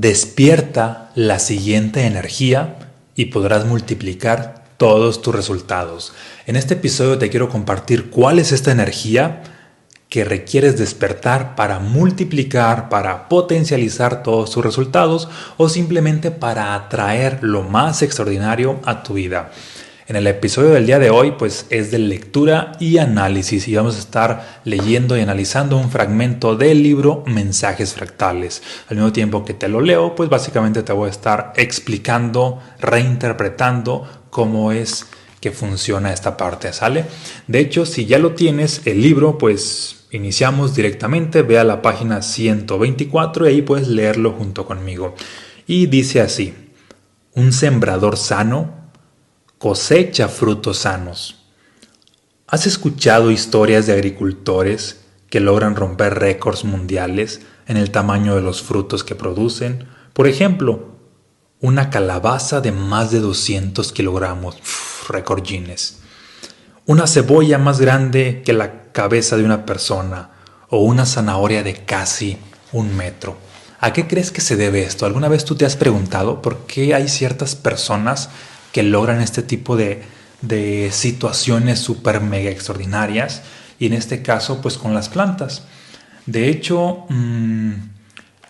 Despierta la siguiente energía y podrás multiplicar todos tus resultados. En este episodio te quiero compartir cuál es esta energía que requieres despertar para multiplicar, para potencializar todos tus resultados o simplemente para atraer lo más extraordinario a tu vida. En el episodio del día de hoy, pues es de lectura y análisis y vamos a estar leyendo y analizando un fragmento del libro Mensajes Fractales. Al mismo tiempo que te lo leo, pues básicamente te voy a estar explicando, reinterpretando cómo es que funciona esta parte, ¿sale? De hecho, si ya lo tienes, el libro, pues iniciamos directamente, ve a la página 124 y ahí puedes leerlo junto conmigo. Y dice así, un sembrador sano cosecha frutos sanos. ¿Has escuchado historias de agricultores que logran romper récords mundiales en el tamaño de los frutos que producen? Por ejemplo, una calabaza de más de 200 kilogramos, récord Guinness. Una cebolla más grande que la cabeza de una persona o una zanahoria de casi un metro. ¿A qué crees que se debe esto? ¿Alguna vez tú te has preguntado por qué hay ciertas personas que logran este tipo de, situaciones súper mega extraordinarias y en este caso pues con las plantas. De hecho, mm,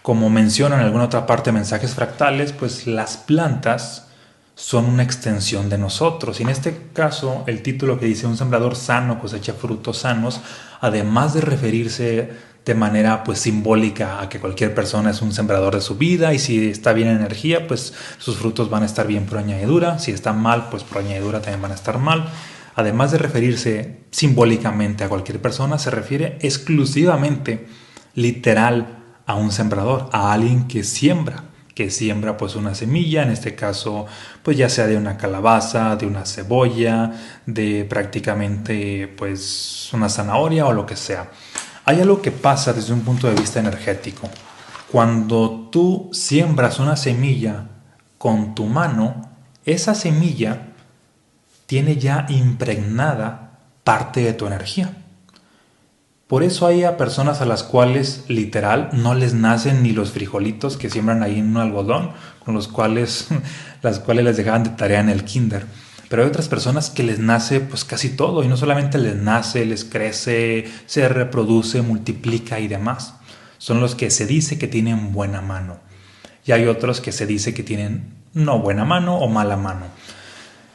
como menciona en alguna otra parte de mensajes fractales, pues las plantas son una extensión de nosotros. Y en este caso, el título que dice un sembrador sano cosecha frutos sanos, además de referirse de manera pues simbólica a que cualquier persona es un sembrador de su vida y si está bien en energía pues sus frutos van a estar bien por añadidura, si está mal pues por añadidura también van a estar mal. Además de referirse simbólicamente a cualquier persona, se refiere exclusivamente literal a un sembrador, a alguien que siembra, que siembra pues una semilla, en este caso pues ya sea de una calabaza, de una cebolla, de prácticamente pues una zanahoria o lo que sea. Hay algo que pasa desde un punto de vista energético. Cuando tú siembras una semilla con tu mano, esa semilla tiene ya impregnada parte de tu energía. Por eso hay a personas a las cuales literal no les nacen ni los frijolitos que siembran ahí en un algodón, con los cuales las cuales les dejaban de tarea en el kinder. Pero hay otras personas que les nace pues casi todo y no solamente les nace, les crece, se reproduce, multiplica y demás. Son los que se dice que tienen buena mano. Y hay otros que se dice que tienen no buena mano o mala mano.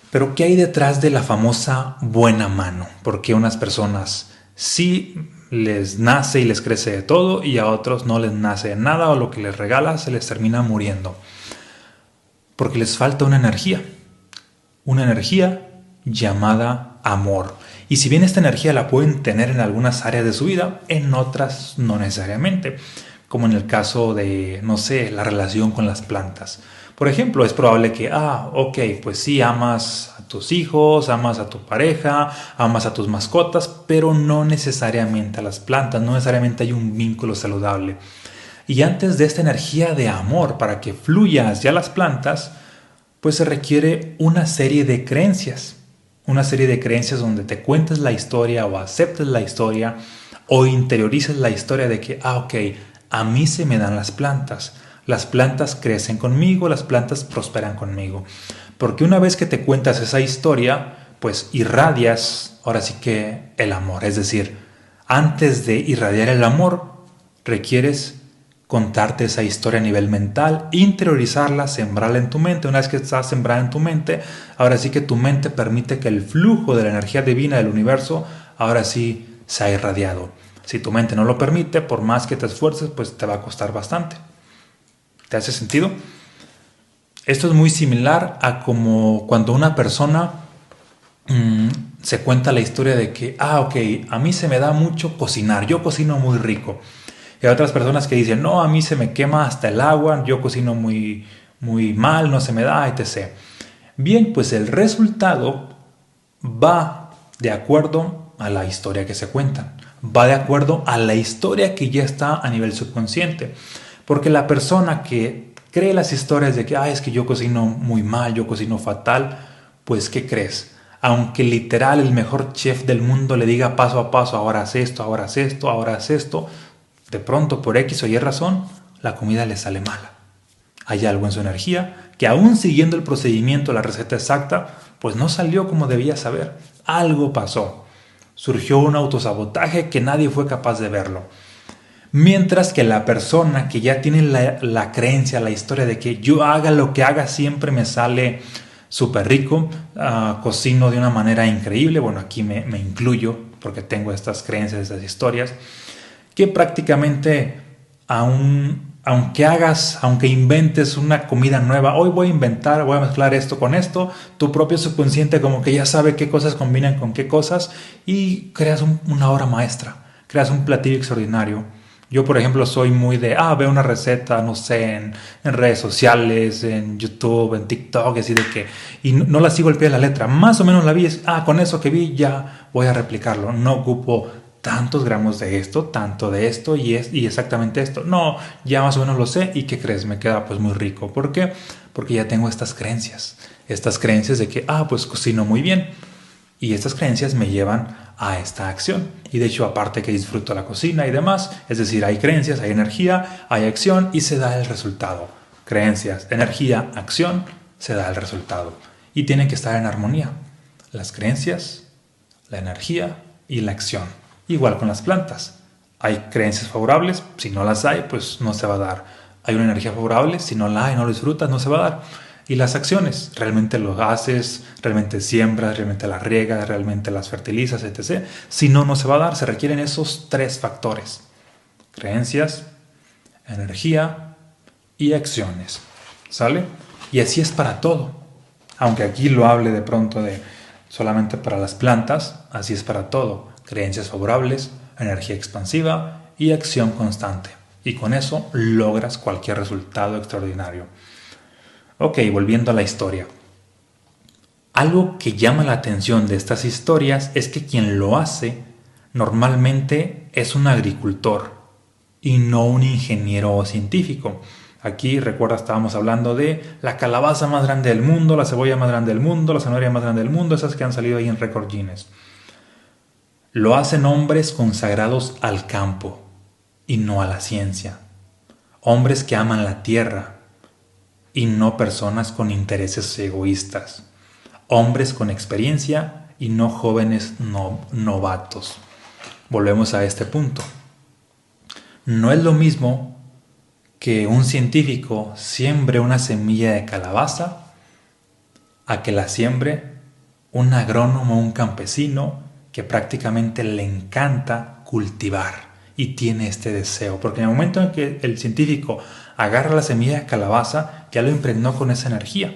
Pero ¿qué hay detrás de la famosa buena mano? Porque unas personas sí les nace y les crece de todo y a otros no les nace de nada o lo que les regala se les termina muriendo. Porque les falta una energía una energía llamada amor. Y si bien esta energía la pueden tener en algunas áreas de su vida, en otras no necesariamente, como en el caso de, no sé, la relación con las plantas. Por ejemplo, es probable que, ah, ok, pues sí, amas a tus hijos, amas a tu pareja, amas a tus mascotas, pero no necesariamente a las plantas, no necesariamente hay un vínculo saludable. Y antes de esta energía de amor para que fluya hacia las plantas, pues se requiere una serie de creencias. Una serie de creencias donde te cuentes la historia o aceptes la historia o interiorices la historia de que, ah, ok, a mí se me dan las plantas. Las plantas crecen conmigo, las plantas prosperan conmigo. Porque una vez que te cuentas esa historia, pues irradias ahora sí que el amor. Es decir, antes de irradiar el amor, requieres contarte esa historia a nivel mental, interiorizarla, sembrarla en tu mente. Una vez que está sembrada en tu mente, ahora sí que tu mente permite que el flujo de la energía divina del universo ahora sí sea irradiado. Si tu mente no lo permite, por más que te esfuerces, pues te va a costar bastante. ¿Te hace sentido? Esto es muy similar a como cuando una persona mm, se cuenta la historia de que, ah, ok, a mí se me da mucho cocinar, yo cocino muy rico. Y hay otras personas que dicen, no, a mí se me quema hasta el agua, yo cocino muy, muy mal, no se me da, etc. Bien, pues el resultado va de acuerdo a la historia que se cuenta, va de acuerdo a la historia que ya está a nivel subconsciente. Porque la persona que cree las historias de que, ah, es que yo cocino muy mal, yo cocino fatal, pues ¿qué crees? Aunque literal el mejor chef del mundo le diga paso a paso, ahora haz esto, ahora haz esto, ahora haz esto, de pronto por X o Y razón, la comida le sale mala. Hay algo en su energía que aún siguiendo el procedimiento, la receta exacta, pues no salió como debía saber. Algo pasó. Surgió un autosabotaje que nadie fue capaz de verlo. Mientras que la persona que ya tiene la, creencia, la historia de que yo haga lo que haga siempre me sale súper rico, ah, cocino de una manera increíble, bueno, aquí me incluyo porque tengo estas creencias, estas historias, que prácticamente aún aunque hagas, aunque inventes una comida nueva, hoy voy a inventar, voy a mezclar esto con esto, tu propio subconsciente como que ya sabe qué cosas combinan con qué cosas y creas una obra maestra, creas un platillo extraordinario. Yo, por ejemplo, soy muy de, ah, veo una receta, no sé, en, redes sociales, en YouTube, en TikTok, así de que, y no, la sigo al pie de la letra, más o menos la vi, ah, con eso que vi ya voy a replicarlo, no ocupo tantos gramos de esto, tanto de esto y, es, y exactamente esto. No, ya más o menos lo sé y ¿qué crees? Me queda pues muy rico. ¿Por qué? Porque ya tengo estas creencias. Estas creencias de que, ah, pues cocino muy bien. Y estas creencias me llevan a esta acción. Y de hecho, aparte que disfruto la cocina y demás, es decir, hay creencias, hay energía, hay acción y se da el resultado. Creencias, energía, acción, se da el resultado. Y tienen que estar en armonía. Las creencias, la energía y la acción. Igual con las plantas. Hay creencias favorables, si no las hay, pues no se va a dar. Hay una energía favorable, si no la hay, no lo disfrutas, no se va a dar. Y las acciones, realmente lo haces, realmente siembras, realmente las riegas, realmente las fertilizas, etc. Si no, no se va a dar. Se requieren esos tres factores. Creencias, energía y acciones. ¿Sale? Y así es para todo. Aunque aquí lo hable de pronto de solamente para las plantas, así es para todo creencias favorables, energía expansiva y acción constante. Y con eso logras cualquier resultado extraordinario. Ok, volviendo a la historia. Algo que llama la atención de estas historias es que quien lo hace normalmente es un agricultor y no un ingeniero o científico. Aquí, recuerda, estábamos hablando de la calabaza más grande del mundo, la cebolla más grande del mundo, la zanahoria más grande del mundo, esas que han salido ahí en Record Guinness. Lo hacen hombres consagrados al campo y no a la ciencia. Hombres que aman la tierra y no personas con intereses egoístas. Hombres con experiencia y no jóvenes novatos. Volvemos a este punto. No es lo mismo que un científico siembre una semilla de calabaza a que la siembre un agrónomo, un campesino que prácticamente le encanta cultivar y tiene este deseo, porque en el momento en que el científico agarra la semilla de calabaza, ya lo impregnó con esa energía.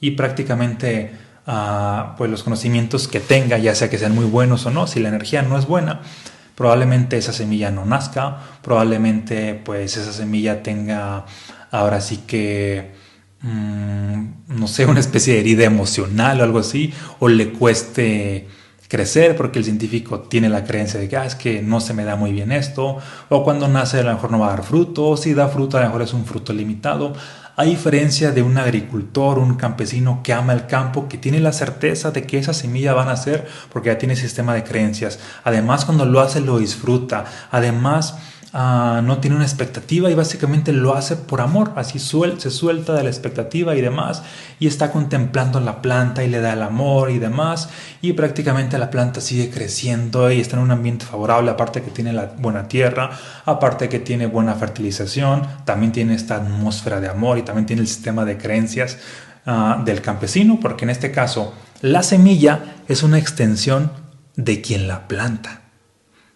Y prácticamente ah, pues los conocimientos que tenga, ya sea que sean muy buenos o no, si la energía no es buena, probablemente esa semilla no nazca, probablemente pues esa semilla tenga ahora sí que mm, no sé, una especie de herida emocional o algo así, o le cueste crecer porque el científico tiene la creencia de que ah, es que no se me da muy bien esto, o cuando nace a lo mejor no va a dar fruto, o si da fruto a lo mejor es un fruto limitado. A diferencia de un agricultor, un campesino que ama el campo, que tiene la certeza de que esa semilla va a nacer porque ya tiene sistema de creencias. Además, cuando lo hace, lo disfruta. Además, Ah, no tiene una expectativa y básicamente lo hace por amor, así se suelta de la expectativa y demás y está contemplando la planta y le da el amor y demás y prácticamente la planta sigue creciendo y está en un ambiente favorable, aparte que tiene la buena tierra, aparte que tiene buena fertilización, también tiene esta atmósfera de amor y también tiene el sistema de creencias ah, del campesino, porque en este caso la semilla es una extensión de quien la planta.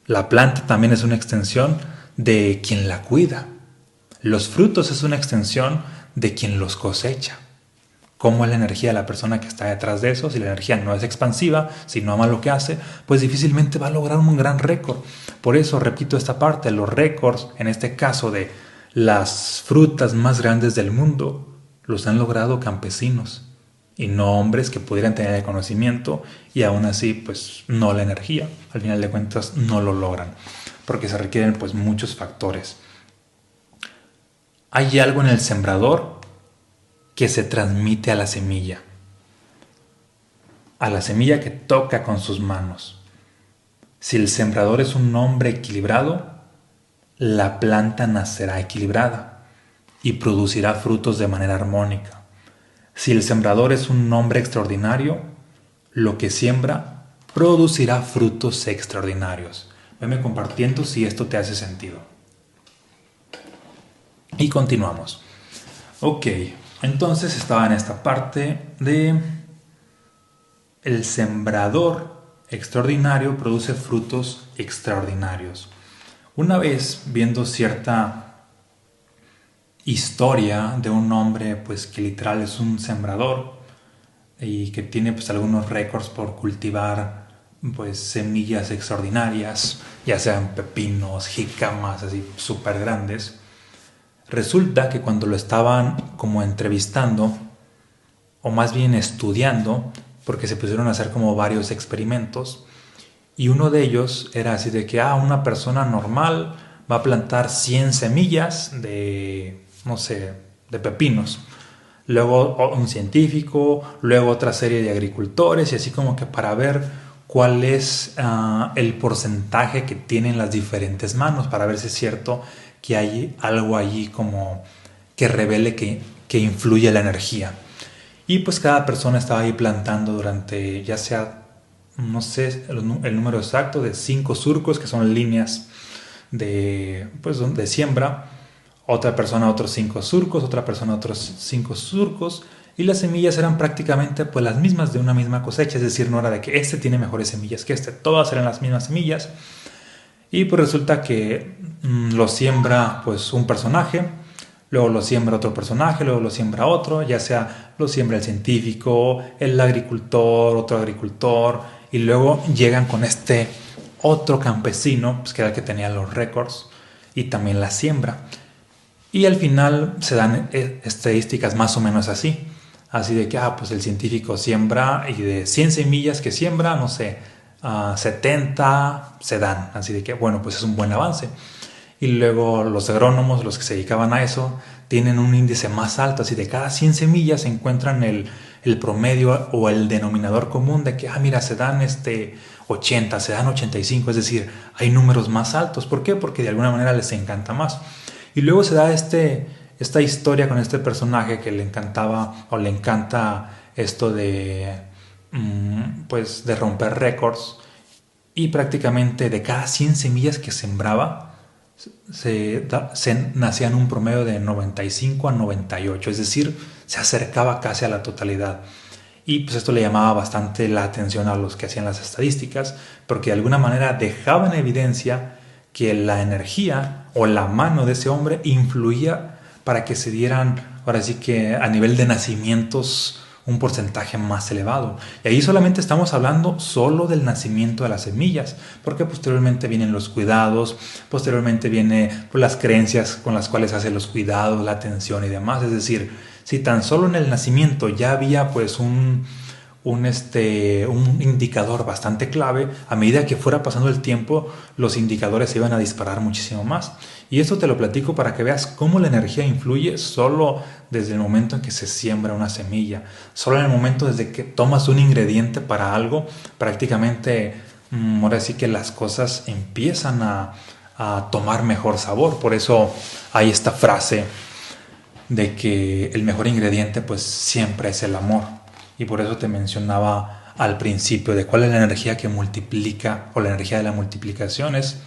La planta también es una extensión de quien la cuida. Los frutos es una extensión de quien los cosecha. ¿Cómo es la energía de la persona que está detrás de eso? Si la energía no es expansiva, si no ama lo que hace, pues difícilmente va a lograr un gran récord. Por eso repito esta parte, los récords, en este caso de las frutas más grandes del mundo, los han logrado campesinos y no hombres que pudieran tener el conocimiento y aún así pues no la energía. Al final de cuentas no lo logran porque se requieren pues muchos factores. Hay algo en el sembrador que se transmite a la semilla, a la semilla que toca con sus manos. Si el sembrador es un hombre equilibrado, la planta nacerá equilibrada y producirá frutos de manera armónica. Si el sembrador es un hombre extraordinario, lo que siembra producirá frutos extraordinarios. Veme compartiendo si esto te hace sentido. Y continuamos. Ok, entonces estaba en esta parte de el sembrador extraordinario produce frutos extraordinarios. Una vez viendo cierta historia de un hombre pues que literal es un sembrador y que tiene pues algunos récords por cultivar pues semillas extraordinarias, ya sean pepinos, jicamas así súper grandes. Resulta que cuando lo estaban como entrevistando, o más bien estudiando, porque se pusieron a hacer como varios experimentos, y uno de ellos era así de que, ah, una persona normal va a plantar 100 semillas de, no sé, de pepinos. Luego un científico, luego otra serie de agricultores, y así como que para ver cuál es ah, el porcentaje que tienen las diferentes manos, para ver si es cierto que hay algo allí como que revele que, que influye la energía. Y pues cada persona estaba ahí plantando durante ya sea no sé el, número exacto de cinco surcos, que son líneas de, pues, de siembra. Otra persona otros cinco surcos, otra persona otros cinco surcos. Y las semillas eran prácticamente pues, las mismas de una misma cosecha, es decir, no era de que este tiene mejores semillas que este, todas eran las mismas semillas. Y pues resulta que mm, lo siembra pues un personaje, luego lo siembra otro personaje, luego lo siembra otro, ya sea lo siembra el científico, el agricultor, otro agricultor, y luego llegan con este otro campesino, pues que era el que tenía los récords, y también la siembra. Y al final se dan eh, estadísticas más o menos así. Así de que, ah, pues el científico siembra y de 100 semillas que siembra, no sé, 70 se dan. Así de que, bueno, pues es un buen avance. Y luego los agrónomos, los que se dedicaban a eso, tienen un índice más alto. Así de cada 100 semillas se encuentran el el promedio o el denominador común de que, ah, mira, se dan este 80, se dan 85, es decir, hay números más altos. ¿Por qué? Porque de alguna manera les encanta más. Y luego se da este, esta historia con este personaje que le encantaba o le encanta esto de, mm, pues, de romper récords. Y prácticamente de cada 100 semillas que sembraba, se, se, nacían un promedio de 95 a 98, es decir, se acercaba casi a la totalidad. Y pues esto le llamaba bastante la atención a los que hacían las estadísticas, porque de alguna manera dejaba en evidencia que la energía o la mano de ese hombre influía para que se dieran, ahora sí que a nivel de nacimientos, un porcentaje más elevado. Y ahí solamente estamos hablando solo del nacimiento de las semillas, porque posteriormente vienen los cuidados, posteriormente vienen pues, las creencias con las cuales hace los cuidados, la atención y demás. Es decir, si tan solo en el nacimiento ya había pues un, un, este, un indicador bastante clave, a medida que fuera pasando el tiempo, los indicadores se iban a disparar muchísimo más. Y esto te lo platico para que veas cómo la energía influye solo desde el momento en que se siembra una semilla, solo en el momento desde que tomas un ingrediente para algo, prácticamente mm, ahora sí que las cosas empiezan a, a tomar mejor sabor. Por eso hay esta frase de que el mejor ingrediente pues siempre es el amor. Y por eso te mencionaba al principio de cuál es la energía que multiplica o la energía de la multiplicación es,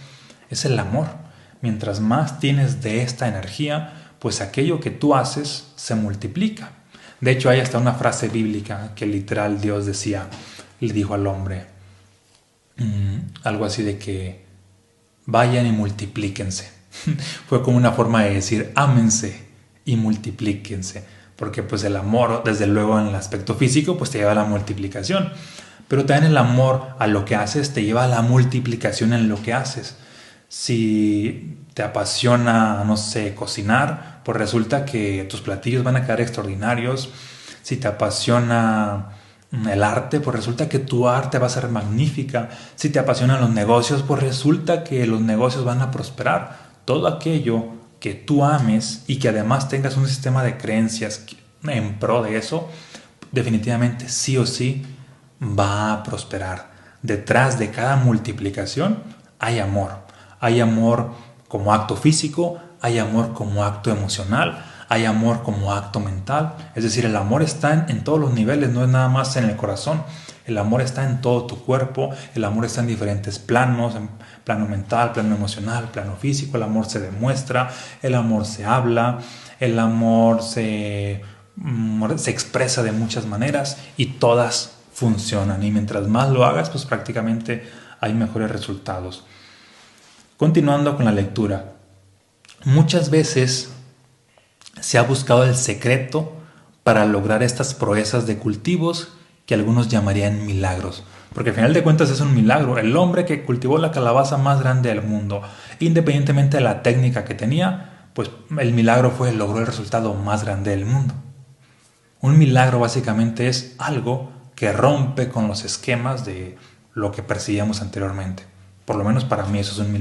es el amor. Mientras más tienes de esta energía, pues aquello que tú haces se multiplica. De hecho, hay hasta una frase bíblica que literal Dios decía, le dijo al hombre, mm, algo así de que vayan y multiplíquense. Fue como una forma de decir, ámense y multiplíquense, porque pues el amor, desde luego en el aspecto físico, pues te lleva a la multiplicación, pero también el amor a lo que haces te lleva a la multiplicación en lo que haces. Si te apasiona, no sé, cocinar, pues resulta que tus platillos van a quedar extraordinarios. Si te apasiona el arte, pues resulta que tu arte va a ser magnífica. Si te apasionan los negocios, pues resulta que los negocios van a prosperar. Todo aquello que tú ames y que además tengas un sistema de creencias en pro de eso, definitivamente sí o sí va a prosperar. Detrás de cada multiplicación hay amor. Hay amor como acto físico, hay amor como acto emocional, hay amor como acto mental, es decir, el amor está en, todos los niveles, no es nada más en el corazón. El amor está en todo tu cuerpo, el amor está en diferentes planos, en plano mental, plano emocional, plano físico, el amor se demuestra, el amor se habla, el amor se, mm, se expresa de muchas maneras y todas funcionan. Y mientras más lo hagas, pues prácticamente hay mejores resultados. Continuando con la lectura. Muchas veces se ha buscado el secreto para lograr estas proezas de cultivos que algunos llamarían milagros. Porque al final de cuentas es un milagro. El hombre que cultivó la calabaza más grande del mundo, independientemente de la técnica que tenía, pues el milagro fue logró el resultado más grande del mundo. Un milagro básicamente es algo que rompe con los esquemas de lo que percibíamos anteriormente. Por lo menos para mí eso es un milagro.